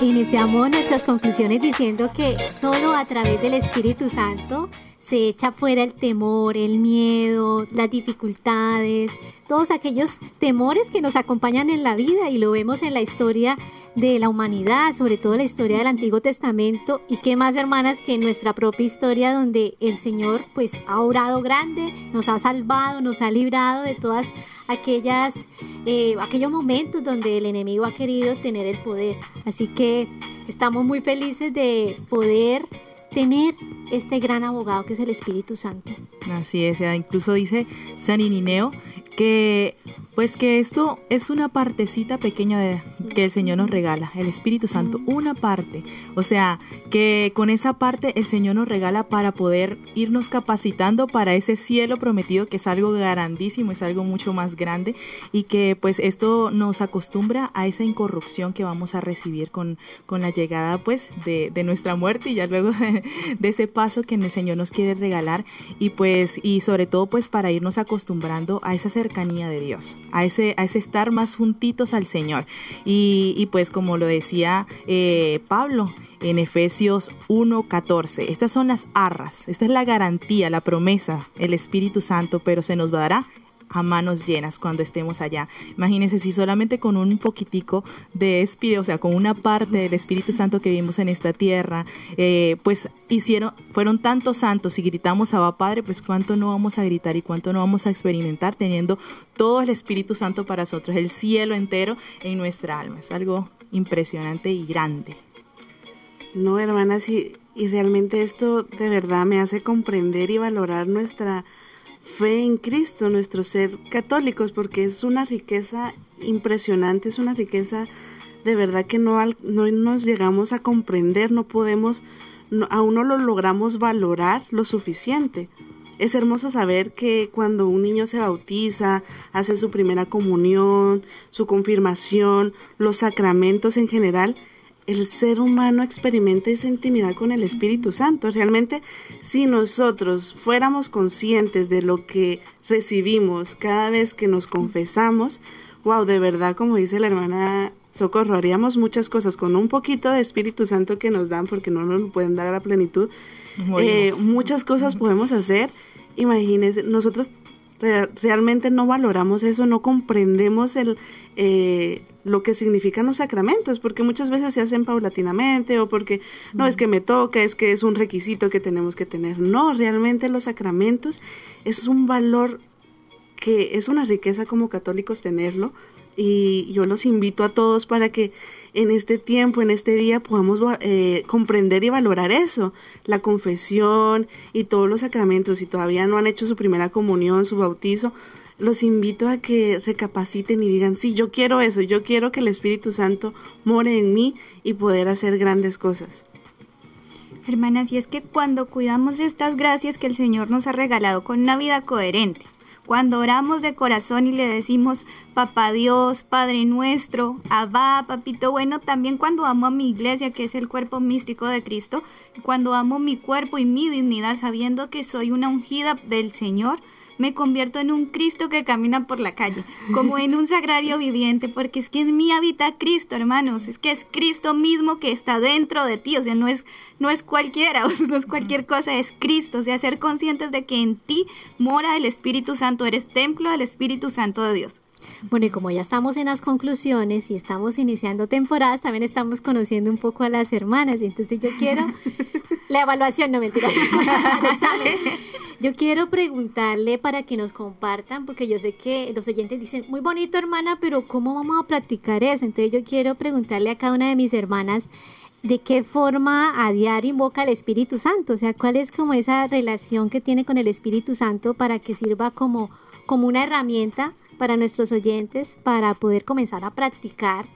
Iniciamos nuestras conclusiones diciendo que solo a través del Espíritu Santo se echa fuera el temor, el miedo, las dificultades, todos aquellos temores que nos acompañan en la vida y lo vemos en la historia de la humanidad, sobre todo la historia del Antiguo Testamento y qué más hermanas que en nuestra propia historia donde el Señor pues ha obrado grande, nos ha salvado, nos ha librado de todas aquellas eh, aquellos momentos donde el enemigo ha querido tener el poder. Así que estamos muy felices de poder tener este gran abogado que es el Espíritu Santo. Así es, incluso dice San Irineo que pues que esto es una partecita pequeña de, que el Señor nos regala, el Espíritu Santo, una parte. O sea, que con esa parte el Señor nos regala para poder irnos capacitando para ese cielo prometido que es algo grandísimo, es algo mucho más grande y que pues esto nos acostumbra a esa incorrupción que vamos a recibir con, con la llegada pues de, de nuestra muerte y ya luego de, de ese paso que el Señor nos quiere regalar y pues y sobre todo pues para irnos acostumbrando a esa cercanía de Dios a ese, a ese estar más juntitos al Señor. Y, pues como lo decía eh, Pablo en Efesios 1.14, estas son las arras, esta es la garantía, la promesa, el Espíritu Santo, pero se nos va a manos llenas cuando estemos allá. Imagínense si solamente con un poquitico de espíritu, o sea, con una parte del Espíritu Santo que vimos en esta tierra, eh, pues hicieron, fueron tantos santos y gritamos a Padre, pues cuánto no vamos a gritar y cuánto no vamos a experimentar teniendo todo el Espíritu Santo para nosotros, el cielo entero en nuestra alma. Es algo impresionante y grande. No, hermanas, y realmente esto de verdad me hace comprender y valorar nuestra fe en Cristo, nuestro ser católicos, porque es una riqueza impresionante, es una riqueza de verdad que no, no nos llegamos a comprender, no podemos, aún no lo logramos valorar lo suficiente. Es hermoso saber que cuando un niño se bautiza, hace su primera comunión, su confirmación, los sacramentos en general, el ser humano experimenta esa intimidad con el Espíritu Santo. Realmente, si nosotros fuéramos conscientes de lo que recibimos cada vez que nos confesamos, wow, de verdad, como dice la hermana Socorro, haríamos muchas cosas con un poquito de Espíritu Santo que nos dan, porque no nos lo pueden dar a la plenitud. Eh, muchas cosas podemos hacer. Imagínense, nosotros realmente no valoramos eso, no comprendemos el, eh, lo que significan los sacramentos, porque muchas veces se hacen paulatinamente o porque no es que me toca, es que es un requisito que tenemos que tener. No, realmente los sacramentos es un valor que es una riqueza como católicos tenerlo y yo los invito a todos para que en este tiempo, en este día, podamos eh, comprender y valorar eso, la confesión y todos los sacramentos. Si todavía no han hecho su primera comunión, su bautizo, los invito a que recapaciten y digan, sí, yo quiero eso, yo quiero que el Espíritu Santo more en mí y poder hacer grandes cosas. Hermanas, y es que cuando cuidamos estas gracias que el Señor nos ha regalado con una vida coherente, cuando oramos de corazón y le decimos, Papá Dios, Padre nuestro, Abba, Papito bueno, también cuando amo a mi iglesia, que es el cuerpo místico de Cristo, cuando amo mi cuerpo y mi dignidad, sabiendo que soy una ungida del Señor, me convierto en un Cristo que camina por la calle, como en un sagrario viviente, porque es que en mí habita Cristo, hermanos, es que es Cristo mismo que está dentro de ti, o sea, no es, no es cualquiera, no es cualquier cosa, es Cristo, o sea, ser conscientes de que en ti mora el Espíritu Santo, eres templo del Espíritu Santo de Dios. Bueno, y como ya estamos en las conclusiones y estamos iniciando temporadas, también estamos conociendo un poco a las hermanas. Y entonces yo quiero la evaluación, no mentira. Yo quiero preguntarle para que nos compartan, porque yo sé que los oyentes dicen, muy bonito hermana, pero ¿cómo vamos a practicar eso? Entonces yo quiero preguntarle a cada una de mis hermanas, ¿de qué forma a diario invoca el Espíritu Santo? O sea, ¿cuál es como esa relación que tiene con el Espíritu Santo para que sirva como, como una herramienta para nuestros oyentes para poder comenzar a practicar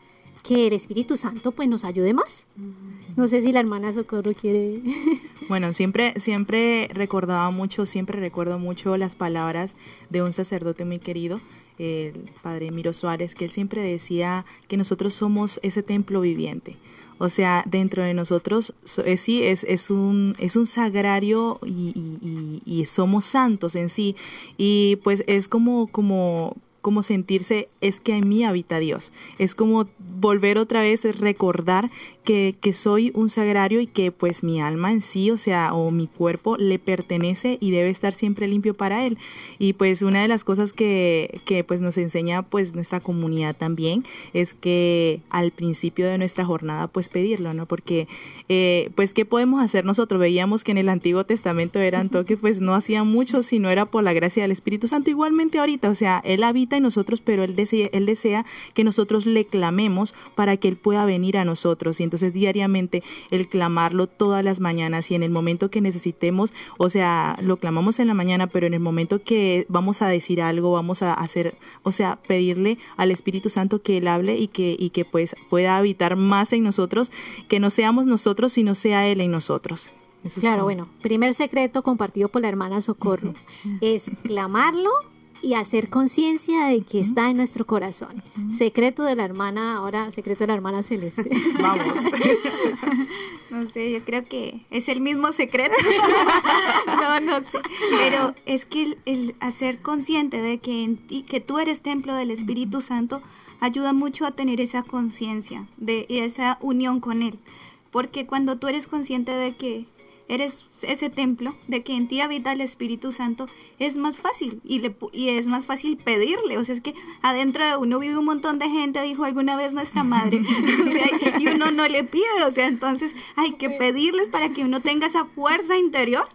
que el Espíritu Santo pues nos ayude más? No sé si la hermana Socorro quiere. Bueno, siempre, siempre recordaba mucho, siempre recuerdo mucho las palabras de un sacerdote muy querido, el padre Miro Suárez, que él siempre decía que nosotros somos ese templo viviente. O sea, dentro de nosotros eh, sí es, es, un, es un sagrario y, y, y, somos santos en sí. Y pues es como, como, como sentirse es que en mí habita Dios. Es como volver otra vez, a recordar que, que, soy un sagrario y que pues mi alma en sí, o sea, o mi cuerpo le pertenece y debe estar siempre limpio para él. Y pues una de las cosas que, que pues nos enseña pues nuestra comunidad también es que al principio de nuestra jornada pues pedirlo, ¿no? Porque eh, pues ¿qué podemos hacer nosotros? Veíamos que en el Antiguo Testamento eran toques pues no hacían mucho si no era por la gracia del Espíritu Santo. Igualmente ahorita, o sea, Él habita habita en nosotros, pero Él desea, Él desea que nosotros le clamemos para que Él pueda venir a nosotros. Y entonces diariamente el clamarlo todas las mañanas y en el momento que necesitemos, o sea, lo clamamos en la mañana, pero en el momento que vamos a decir algo, vamos a hacer, o sea, pedirle al Espíritu Santo que Él hable y que, y que pues pueda habitar más en nosotros, que no seamos nosotros, sino sea Él en nosotros. Eso Claro, bueno, primer secreto compartido por la hermana Socorro es clamarlo y hacer conciencia de que está en nuestro corazón. Secreto de la hermana, ahora secreto de la hermana Celeste. Vamos. No sé, yo creo que es el mismo secreto. no, no sé. Pero es que el, el hacer consciente de que, en ti- que tú eres templo del Espíritu Santo ayuda mucho a tener esa conciencia de y esa unión con Él. Porque cuando tú eres consciente de que eres ese templo, de que en ti habita el Espíritu Santo, es más fácil y, le, y es más fácil pedirle. O sea, es que adentro de uno vive un montón de gente, dijo alguna vez nuestra madre, O sea, y uno no le pide. O sea, entonces hay que pedirles para que uno tenga esa fuerza interior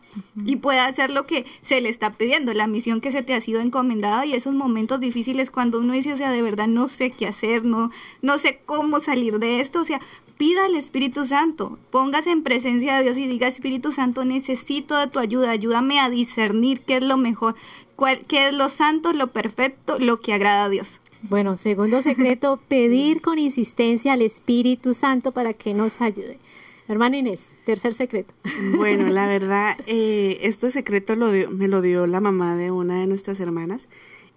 y pueda hacer lo que se le está pidiendo, la misión que se te ha sido encomendada y esos momentos difíciles cuando uno dice, o sea, de verdad no sé qué hacer, no, no sé cómo salir de esto, o sea, pida al Espíritu Santo, póngase en presencia de Dios y diga, Espíritu Santo, necesito de tu ayuda, ayúdame a discernir qué es lo mejor, cuál, qué es lo santo, lo perfecto, lo que agrada a Dios. Bueno, segundo secreto, pedir con insistencia al Espíritu Santo para que nos ayude. Hermana Inés, tercer secreto. Bueno, la verdad, eh, este secreto lo dio- me lo dio la mamá de una de nuestras hermanas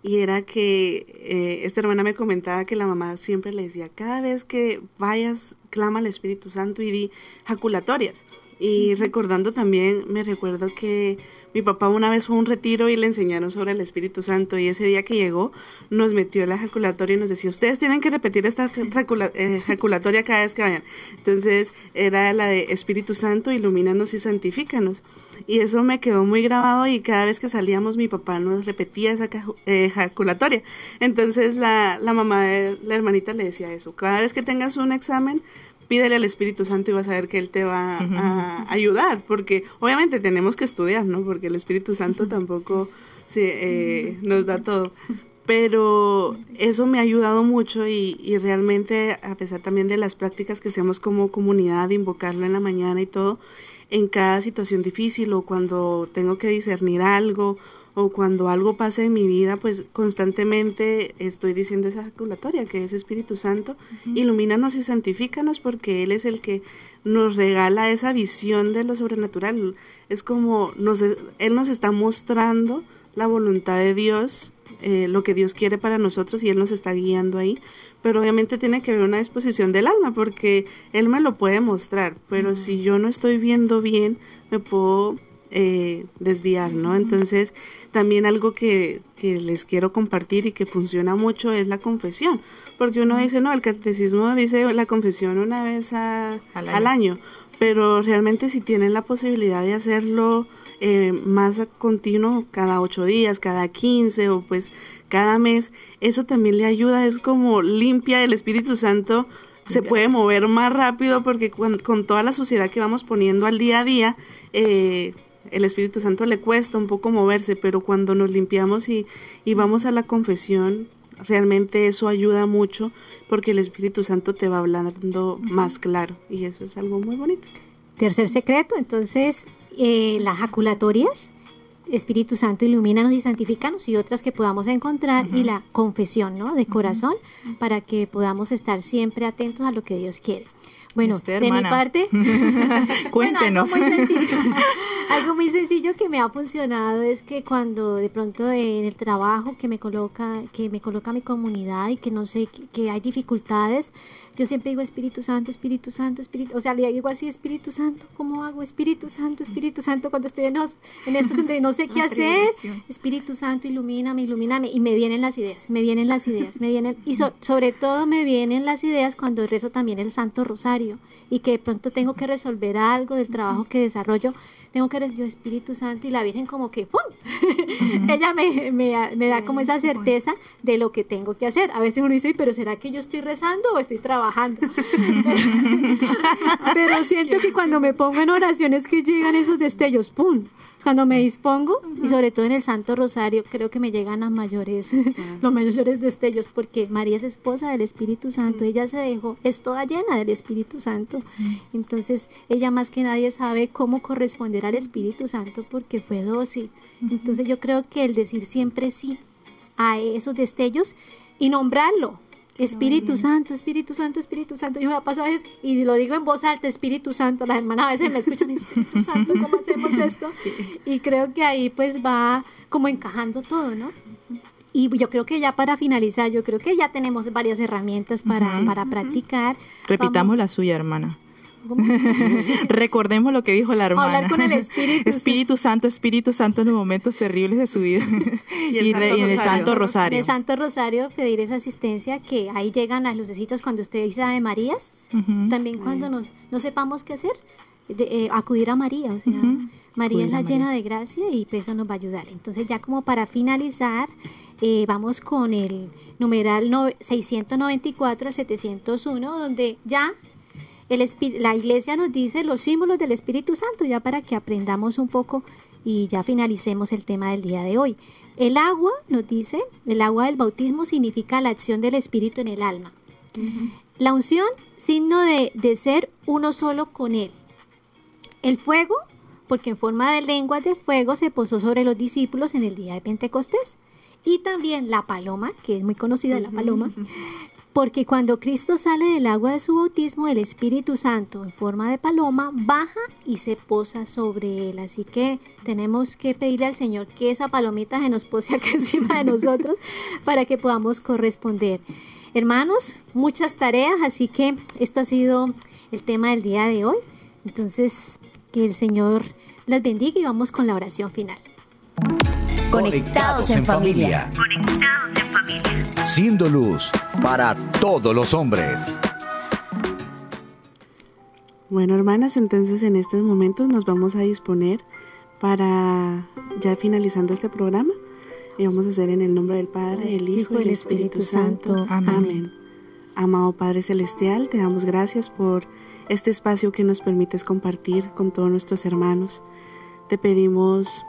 y era que eh, esta hermana me comentaba que la mamá siempre le decía, cada vez que vayas, clama al Espíritu Santo y di jaculatorias. Y recordando también, me recuerdo que mi papá una vez fue a un retiro y le enseñaron sobre el Espíritu Santo y ese día que llegó nos metió en la ejaculatoria y nos decía, ustedes tienen que repetir esta eh, ejaculatoria cada vez que vayan. Entonces era la de Espíritu Santo, ilumínanos y santifícanos. Y eso me quedó muy grabado y cada vez que salíamos mi papá nos repetía esa ejaculatoria. Entonces la, la mamá de la hermanita le decía eso, cada vez que tengas un examen, pídele al Espíritu Santo y vas a ver que Él te va a ayudar, porque obviamente tenemos que estudiar, ¿no? Porque el Espíritu Santo tampoco se, eh, nos da todo. Pero eso me ha ayudado mucho y, y realmente, a pesar también de las prácticas que hacemos como comunidad, de invocarlo en la mañana y todo, en cada situación difícil o cuando tengo que discernir algo o cuando algo pasa en mi vida, pues constantemente estoy diciendo esa ejaculatoria que es Espíritu Santo, ilumínanos y santifícanos porque Él es el que nos regala esa visión de lo sobrenatural. Es como nos, Él nos está mostrando la voluntad de Dios, eh, lo que Dios quiere para nosotros y Él nos está guiando ahí. Pero obviamente tiene que haber una disposición del alma porque Él me lo puede mostrar, pero si yo no estoy viendo bien, me puedo eh, desviar, ¿no? Entonces, también algo que, que les quiero compartir y que funciona mucho es la confesión, porque uno dice, no, el catecismo dice la confesión una vez a- Al al, año. pero realmente si tienen la posibilidad de hacerlo eh, más a continuo, cada ocho días, cada quince o pues cada mes, eso también le ayuda, es como limpia el Espíritu Santo, se puede mover más rápido porque cuan- con, toda la suciedad que vamos poniendo al día a día, eh, el Espíritu Santo le cuesta un poco moverse, pero cuando nos limpiamos y, y vamos a la confesión, realmente eso ayuda mucho porque el Espíritu Santo te va hablando más claro y eso es algo muy bonito. Tercer secreto, entonces, eh, las jaculatorias, Espíritu Santo, ilumínanos y santifícanos y otras que podamos encontrar y la confesión, ¿no? De corazón para que podamos estar siempre atentos a lo que Dios quiere. Bueno, Usted, de mi parte, Cuéntenos. Bueno, algo, muy sencillo, algo muy sencillo que me ha funcionado es que cuando de pronto en el trabajo que me coloca, que me coloca mi comunidad y que no sé, que, que hay dificultades, yo siempre digo Espíritu Santo, Espíritu Santo, Espíritu, o sea, le digo así, Espíritu Santo, ¿cómo hago? Espíritu Santo, Espíritu Santo, cuando estoy en, en eso donde no sé qué hacer, Espíritu Santo, ilumíname, ilumíname, y me vienen las ideas, me vienen las ideas, me vienen, y so- sobre todo me vienen las ideas cuando rezo también el Santo Rosario, y que de pronto tengo que resolver algo del trabajo que desarrollo, tengo que yo Espíritu Santo y la Virgen como que ¡pum! ella me, me- me da como esa certeza de lo que tengo que hacer. A veces uno dice, pero ¿será que yo estoy rezando o estoy trabajando? pero, pero siento que cuando me pongo en oraciones que llegan esos destellos, ¡pum! Cuando me dispongo y sobre todo en el Santo Rosario creo que me llegan a mayores, los mayores destellos porque María es esposa del Espíritu Santo, ella se dejó, es toda llena del Espíritu Santo, entonces ella más que nadie sabe cómo corresponder al Espíritu Santo porque fue dócil, entonces yo creo que el decir siempre sí a esos destellos y nombrarlo, Espíritu Santo, Espíritu Santo, Espíritu Santo. Yo me paso a veces y lo digo en voz alta, Espíritu Santo. Las hermanas a veces me escuchan y Espíritu Santo, ¿cómo hacemos esto? Y creo que ahí pues va como encajando todo, ¿no? Y yo creo que ya para finalizar, yo creo que ya tenemos varias herramientas para, para practicar. Repitamos la suya, hermana. Recordemos lo que dijo la hermana. Hablar con el Espíritu. Espíritu Santo, Espíritu Santo en los momentos terribles de su vida. y, en el Santo Rosario. En el Santo Rosario pedir esa asistencia que ahí llegan las lucecitas cuando usted dice Ave Marías. También cuando nos, no sepamos qué hacer, eh, acudir a María. O sea, María es la llena de gracia y eso nos va a ayudar. Entonces ya como para finalizar, eh, vamos con el numeral 694 a 701, donde ya la iglesia nos dice los símbolos del Espíritu Santo, ya para que aprendamos un poco y ya finalicemos el tema del día de hoy. El agua, nos dice, el agua del bautismo significa la acción del Espíritu en el alma. La unción, signo de, de ser uno solo con Él. El fuego, porque en forma de lenguas de fuego se posó sobre los discípulos en el día de Pentecostés. Y también la paloma, que es muy conocida la paloma, porque cuando Cristo sale del agua de su bautismo, el Espíritu Santo en forma de paloma baja y se posa sobre él. Así que tenemos que pedirle al Señor que esa palomita se nos pose encima de nosotros para que podamos corresponder. Hermanos, muchas tareas, así que esto ha sido el tema del día de hoy. Entonces, que el Señor las bendiga y vamos con la oración final. Conectados en familia. Conectados en familia. Siendo luz para todos los hombres. Bueno, hermanas, entonces en estos momentos nos vamos a disponer para ya finalizando este programa. Y vamos a hacer en el nombre del Padre, el Hijo y el Espíritu Santo. Amén. Amado Padre Celestial, te damos gracias por este espacio que nos permites compartir con todos nuestros hermanos. Te pedimos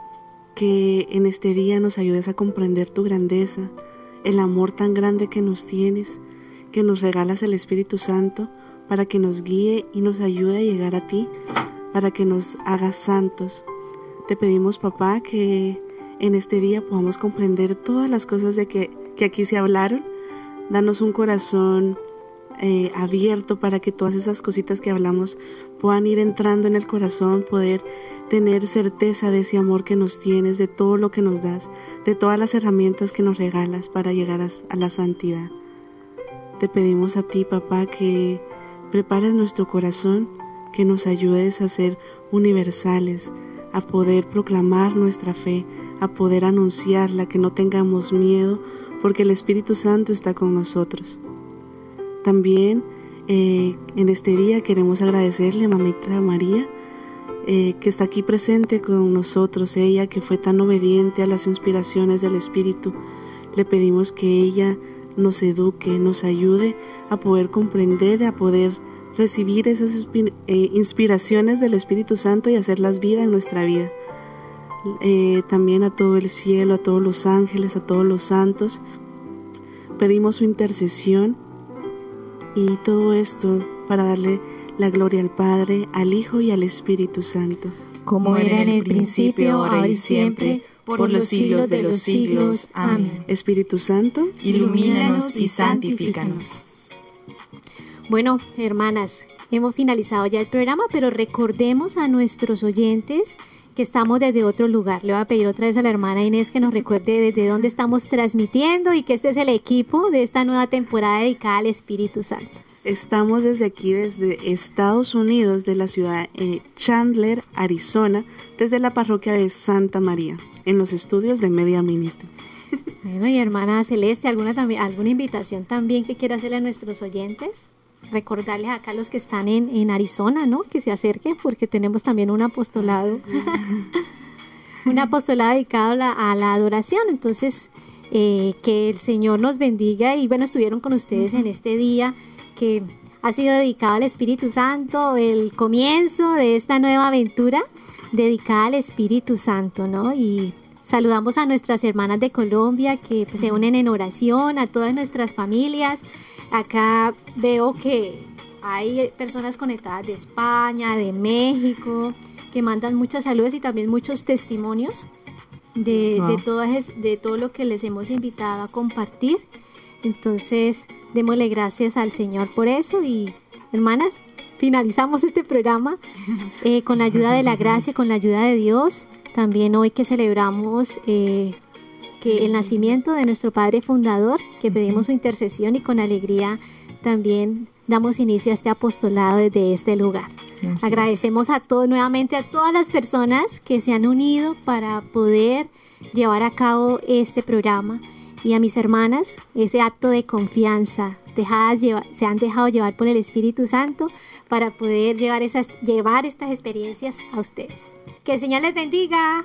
que en este día nos ayudes a comprender tu grandeza, el amor tan grande que nos tienes, que nos regalas el Espíritu Santo para que nos guíe y nos ayude a llegar a ti, para que nos hagas santos. Te pedimos, papá, que en este día podamos comprender todas las cosas de que, que aquí se hablaron. Danos un corazón eh, abierto para que todas esas cositas que hablamos puedan ir entrando en el corazón, poder tener certeza de ese amor que nos tienes, de todo lo que nos das, de todas las herramientas que nos regalas para llegar a, la santidad. Te pedimos a ti, papá, que prepares nuestro corazón, que nos ayudes a ser universales, a poder proclamar nuestra fe, a poder anunciarla, que no tengamos miedo, porque el Espíritu Santo está con nosotros. También eh, en este día queremos agradecerle a Mamita María, eh, que está aquí presente con nosotros, ella que fue tan obediente a las inspiraciones del Espíritu. Le pedimos que ella nos eduque, nos ayude a poder comprender, a poder recibir esas eh, inspiraciones del Espíritu Santo y hacerlas vida en nuestra vida. también a todo el cielo, a todos los ángeles, a todos los santos. Pedimos su intercesión y todo esto para darle la gloria al Padre, al Hijo y al Espíritu Santo. Como era en el principio, ahora y siempre, por los siglos de los siglos. Amén. Espíritu Santo, ilumínanos y santifícanos. Bueno, hermanas, hemos finalizado ya el programa, pero recordemos a nuestros oyentes que estamos desde otro lugar. Le voy a pedir otra vez a la hermana Inés que nos recuerde desde dónde estamos transmitiendo y que este es el equipo de esta nueva temporada dedicada al Espíritu Santo. Estamos desde aquí, desde Estados Unidos, de la ciudad de Chandler, Arizona, desde la parroquia de Santa María, en los estudios de Media Ministry. Bueno, y hermana Celeste, ¿alguna, también, ¿alguna invitación también que quiera hacerle a nuestros oyentes? Recordarles acá a los que están en, en, Arizona, ¿no? Que se acerquen porque tenemos también un apostolado, un apostolado dedicado a la, a la adoración. Entonces, eh, que el Señor nos bendiga y bueno, estuvieron con ustedes en este día que ha sido dedicado al Espíritu Santo, el comienzo de esta nueva aventura dedicada al Espíritu Santo, ¿no? Y saludamos a nuestras hermanas de Colombia que pues, se unen en oración, a todas nuestras familias. Acá veo que hay personas conectadas de España, de México, que mandan muchas saludos y también muchos testimonios de, de, todo, de todo lo que les hemos invitado a compartir. Entonces, démosle gracias al Señor por eso y hermanas, finalizamos este programa eh, con la ayuda de la gracia, con la ayuda de Dios. También hoy que celebramos eh, que el nacimiento de nuestro Padre Fundador, que pedimos su intercesión y con alegría también damos inicio a este apostolado desde este lugar. Agradecemos a todos nuevamente, a todas las personas que se han unido para poder llevar a cabo este programa y a mis hermanas ese acto de confianza, dejadas se han dejado llevar por el Espíritu Santo para poder llevar, esas, llevar estas experiencias a ustedes. Que el Señor les bendiga.